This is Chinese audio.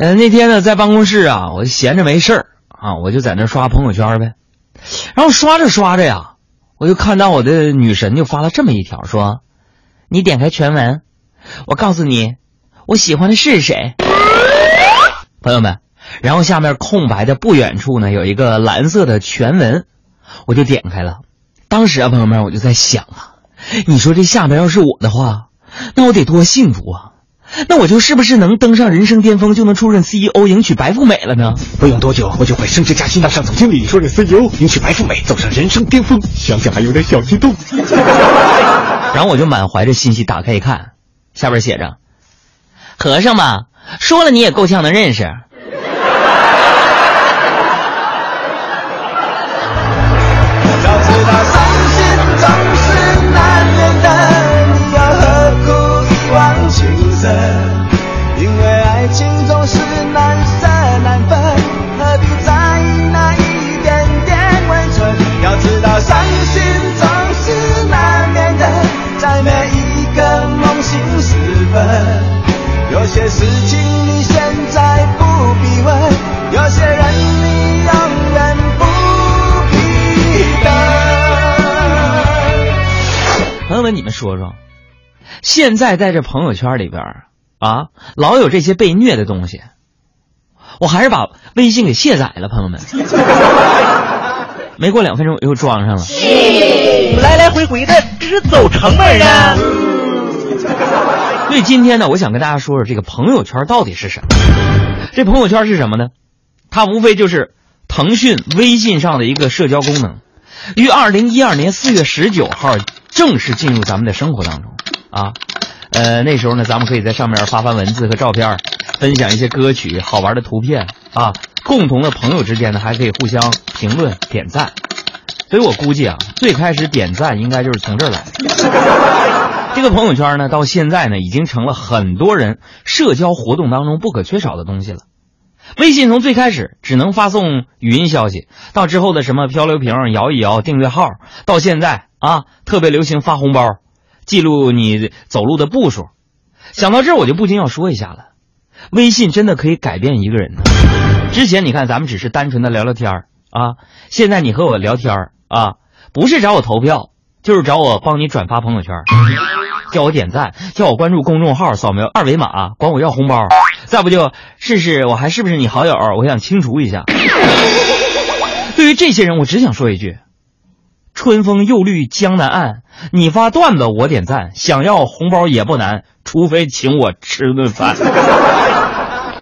呃，那天呢，在办公室啊，我闲着没事儿啊，我就在那刷朋友圈呗。然后刷着刷着呀，我就看到我的女神就发了这么一条，说：“你点开全文，我告诉你，我喜欢的是谁。”朋友们，然后下面空白的不远处呢，有一个蓝色的全文，我就点开了。当时啊，朋友们，我就在想啊，你说这下边要是我的话，那我得多幸福啊！那我就是不是能登上人生巅峰，就能出任 CEO，迎娶白富美了呢？不用多久，我就会升职加薪，当上总经理，出任 CEO，迎娶白富美，走上人生巅峰。想想还有点小激动。然后我就满怀着欣喜打开一看，下边写着：“和尚嘛，说了你也够呛能认识。”你们说说，现在在这朋友圈里边啊，老有这些被虐的东西，我还是把微信给卸载了。朋友们，没过两分钟又装上了，来来回回的直走成本啊！所以今天呢，我想跟大家说说这个朋友圈到底是什么。这朋友圈是什么呢？它无非就是腾讯微信上的一个社交功能，于二零一二年四月十九号。正式进入咱们的生活当中，啊，呃，那时候呢，咱们可以在上面发发文字和照片，分享一些歌曲、好玩的图片啊，共同的朋友之间呢，还可以互相评论、点赞。所以我估计啊，最开始点赞应该就是从这儿来的。这个朋友圈呢，到现在呢，已经成了很多人社交活动当中不可缺少的东西了。微信从最开始只能发送语音消息，到之后的什么漂流瓶、摇一摇、订阅号，到现在。啊，特别流行发红包，记录你走路的步数。想到这儿，我就不禁要说一下了：微信真的可以改变一个人呢。之前你看，咱们只是单纯的聊聊天啊，现在你和我聊天啊，不是找我投票，就是找我帮你转发朋友圈，叫我点赞，叫我关注公众号，扫描二维码管我要红包，再不就试试我还是不是你好友，我想清除一下。对于这些人，我只想说一句。春风又绿江南岸，你发段子我点赞，想要红包也不难，除非请我吃顿饭。